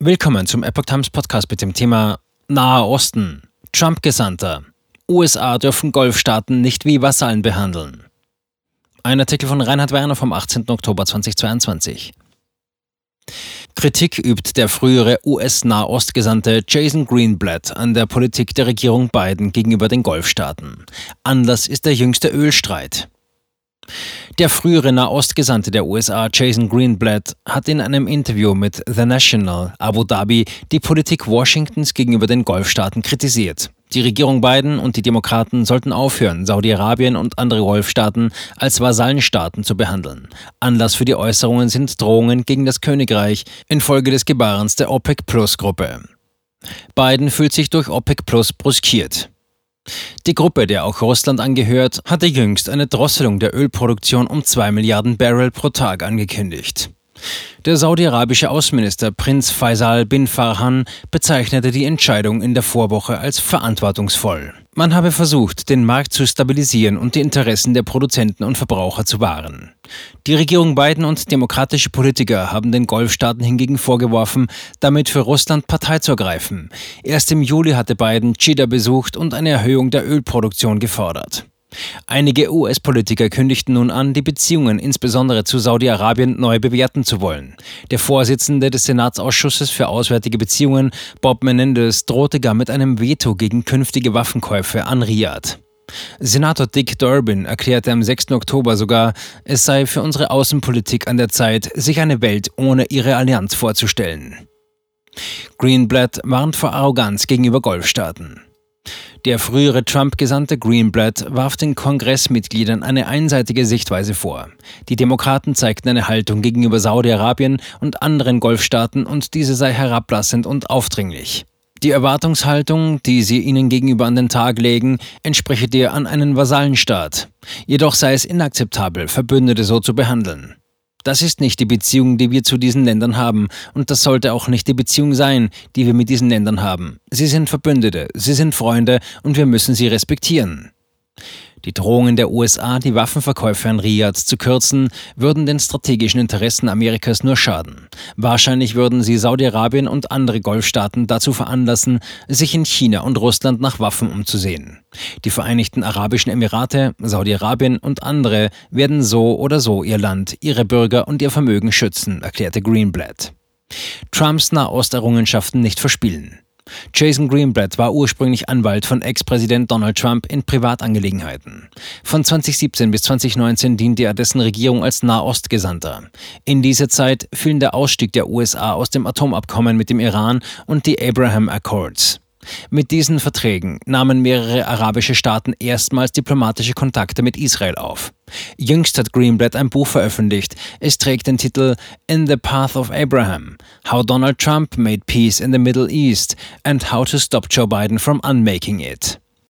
Willkommen zum Epoch Times Podcast mit dem Thema Nahe Osten. Trump-Gesandter. USA dürfen Golfstaaten nicht wie Vasallen behandeln. Ein Artikel von Reinhard Werner vom 18. Oktober 2022. Kritik übt der frühere US-Nahostgesandte Jason Greenblatt an der Politik der Regierung Biden gegenüber den Golfstaaten. Anlass ist der jüngste Ölstreit. Der frühere Nahostgesandte der USA, Jason Greenblatt, hat in einem Interview mit The National Abu Dhabi die Politik Washingtons gegenüber den Golfstaaten kritisiert. Die Regierung Biden und die Demokraten sollten aufhören, Saudi-Arabien und andere Golfstaaten als Vasallenstaaten zu behandeln. Anlass für die Äußerungen sind Drohungen gegen das Königreich infolge des Gebarens der OPEC-Plus-Gruppe. Biden fühlt sich durch OPEC Plus bruskiert. Die Gruppe, der auch Russland angehört, hatte jüngst eine Drosselung der Ölproduktion um 2 Milliarden Barrel pro Tag angekündigt. Der saudi-arabische Außenminister Prinz Faisal bin Farhan bezeichnete die Entscheidung in der Vorwoche als verantwortungsvoll. Man habe versucht, den Markt zu stabilisieren und die Interessen der Produzenten und Verbraucher zu wahren. Die Regierung Biden und demokratische Politiker haben den Golfstaaten hingegen vorgeworfen, damit für Russland Partei zu ergreifen. Erst im Juli hatte Biden Chida besucht und eine Erhöhung der Ölproduktion gefordert. Einige US-Politiker kündigten nun an, die Beziehungen insbesondere zu Saudi-Arabien neu bewerten zu wollen. Der Vorsitzende des Senatsausschusses für Auswärtige Beziehungen, Bob Menendez, drohte gar mit einem Veto gegen künftige Waffenkäufe an Riyadh. Senator Dick Durbin erklärte am 6. Oktober sogar, es sei für unsere Außenpolitik an der Zeit, sich eine Welt ohne ihre Allianz vorzustellen. Greenblatt warnt vor Arroganz gegenüber Golfstaaten. Der frühere Trump-Gesandte Greenblatt warf den Kongressmitgliedern eine einseitige Sichtweise vor. Die Demokraten zeigten eine Haltung gegenüber Saudi-Arabien und anderen Golfstaaten und diese sei herablassend und aufdringlich. Die Erwartungshaltung, die sie ihnen gegenüber an den Tag legen, entspreche der an einen Vasallenstaat. Jedoch sei es inakzeptabel, Verbündete so zu behandeln. Das ist nicht die Beziehung, die wir zu diesen Ländern haben, und das sollte auch nicht die Beziehung sein, die wir mit diesen Ländern haben. Sie sind Verbündete, sie sind Freunde, und wir müssen sie respektieren. Die Drohungen der USA, die Waffenverkäufe an Riyadh zu kürzen, würden den strategischen Interessen Amerikas nur schaden. Wahrscheinlich würden sie Saudi-Arabien und andere Golfstaaten dazu veranlassen, sich in China und Russland nach Waffen umzusehen. Die Vereinigten Arabischen Emirate, Saudi-Arabien und andere werden so oder so ihr Land, ihre Bürger und ihr Vermögen schützen, erklärte Greenblatt. Trumps Nahosterrungenschaften nicht verspielen. Jason Greenblatt war ursprünglich Anwalt von Ex-Präsident Donald Trump in Privatangelegenheiten. Von 2017 bis 2019 diente er dessen Regierung als Nahostgesandter. In dieser Zeit fielen der Ausstieg der USA aus dem Atomabkommen mit dem Iran und die Abraham Accords. Mit diesen Verträgen nahmen mehrere arabische Staaten erstmals diplomatische Kontakte mit Israel auf. Jüngst hat Greenblatt ein Buch veröffentlicht. Es trägt den Titel In the Path of Abraham: How Donald Trump Made Peace in the Middle East and How to Stop Joe Biden from Unmaking It.